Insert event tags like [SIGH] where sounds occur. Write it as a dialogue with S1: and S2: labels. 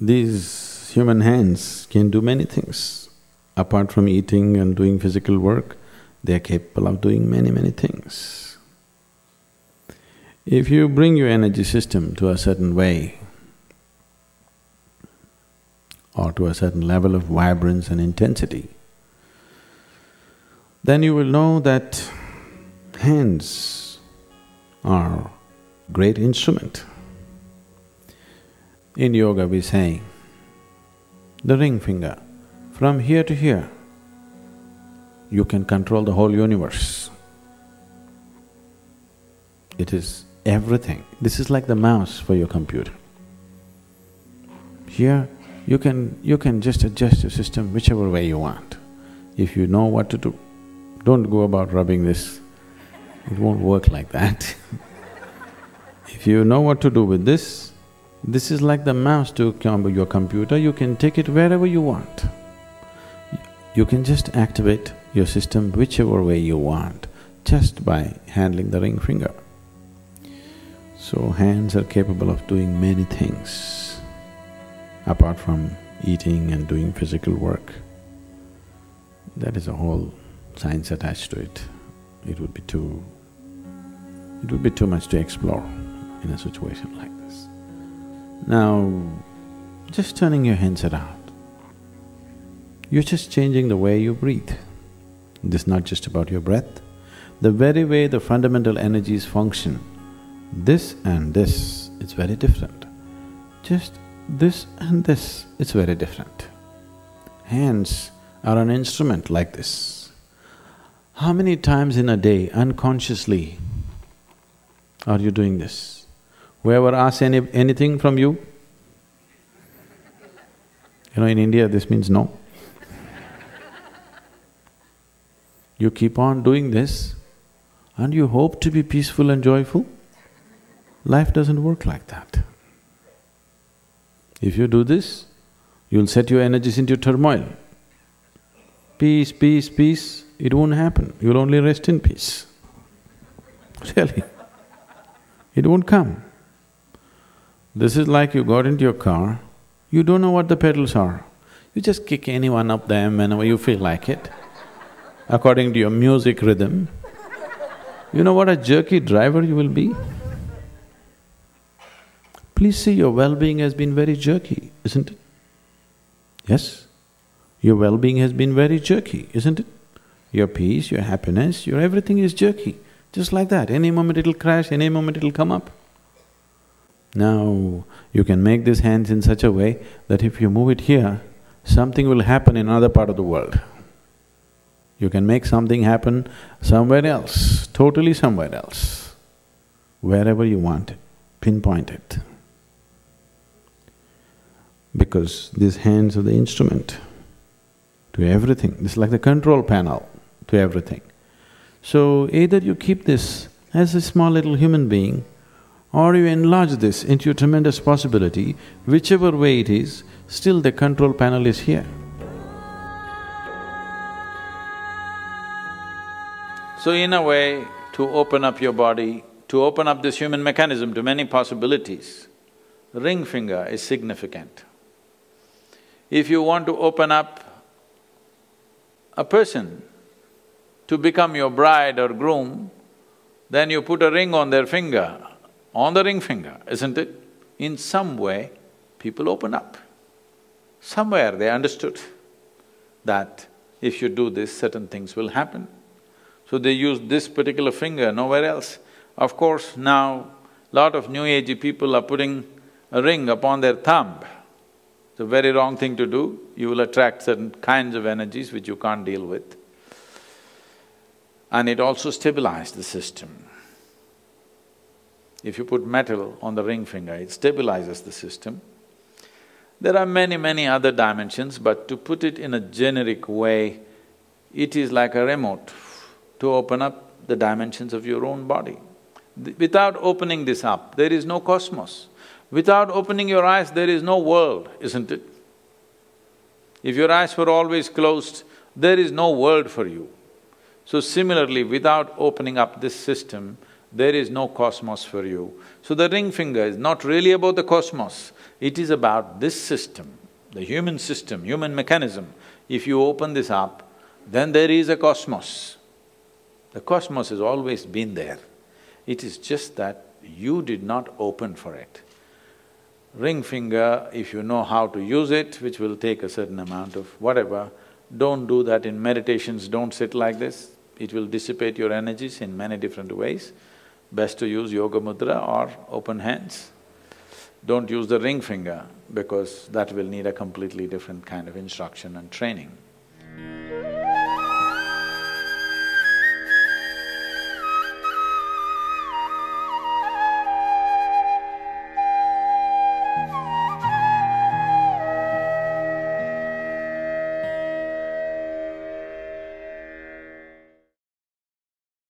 S1: these human hands can do many things. Apart from eating and doing physical work, they are capable of doing many, many things. If you bring your energy system to a certain way or to a certain level of vibrance and intensity, then you will know that hands are great instrument. In yoga we say, the ring finger, from here to here, you can control the whole universe. It is everything. This is like the mouse for your computer. Here, you can… you can just adjust your system whichever way you want, if you know what to do. Don't go about rubbing this, it won't work like that [LAUGHS] If you know what to do with this, this is like the mouse to your computer, you can take it wherever you want. You can just activate your system whichever way you want, just by handling the ring finger. So hands are capable of doing many things, apart from eating and doing physical work. That is a whole science attached to it. It would be too… it would be too much to explore in a situation like this. Now, just turning your hands around, you're just changing the way you breathe. This is not just about your breath, the very way the fundamental energies function, this and this, it's very different. Just this and this, it's very different. Hands are an instrument like this. How many times in a day unconsciously are you doing this? Whoever asks any, anything from you, you know, in India this means no. you keep on doing this and you hope to be peaceful and joyful. Life doesn't work like that. If you do this, you'll set your energies into turmoil. Peace, peace, peace, it won't happen, you'll only rest in peace. [LAUGHS] Really, it won't come. This is like you got into your car, you don't know what the pedals are. You just kick any one of them whenever you feel like it, [LAUGHS] according to your music rhythm. You know what a jerky driver you will be? Please see, your well-being has been very jerky, isn't it? Yes? Your well-being has been very jerky, isn't it? Your peace, your happiness, your everything is jerky, just like that. Any moment it'll crash, any moment it'll come up. Now, you can make these hands in such a way that if you move it here, something will happen in another part of the world. You can make something happen somewhere else, totally somewhere else, wherever you want it, pinpoint it. Because these hands are the instrument to everything, this is like the control panel to everything. So either you keep this as a small little human being or you enlarge this into a tremendous possibility, whichever way it is, still the control panel is here. So in a way, to open up your body, to open up this human mechanism to many possibilities, ring finger is significant. If you want to open up a person to become your bride or groom, then you put a ring on their finger on the ring finger, isn't it? In some way, people open up. Somewhere they understood that if you do this, certain things will happen. So they use this particular finger, nowhere else. Of course, now lot of new agey people are putting a ring upon their thumb. It's a very wrong thing to do, you will attract certain kinds of energies which you can't deal with. And it also stabilizes the system. If you put metal on the ring finger, it stabilizes the system. There are many, many other dimensions, but to put it in a generic way, it is like a remote to open up the dimensions of your own body. Without opening this up, there is no cosmos. Without opening your eyes, there is no world, isn't it? If your eyes were always closed, there is no world for you. So similarly, without opening up this system, there is no cosmos for you. So the ring finger is not really about the cosmos, it is about this system, the human system, human mechanism. If you open this up, then there is a cosmos. The cosmos has always been there. It is just that you did not open for it. Ring finger, if you know how to use it, which will take a certain amount of whatever, don't do that in meditations, don't sit like this. It will dissipate your energies in many different ways. Best to use yoga mudra or open hands. Don't use the ring finger because that will need a completely different kind of instruction and training.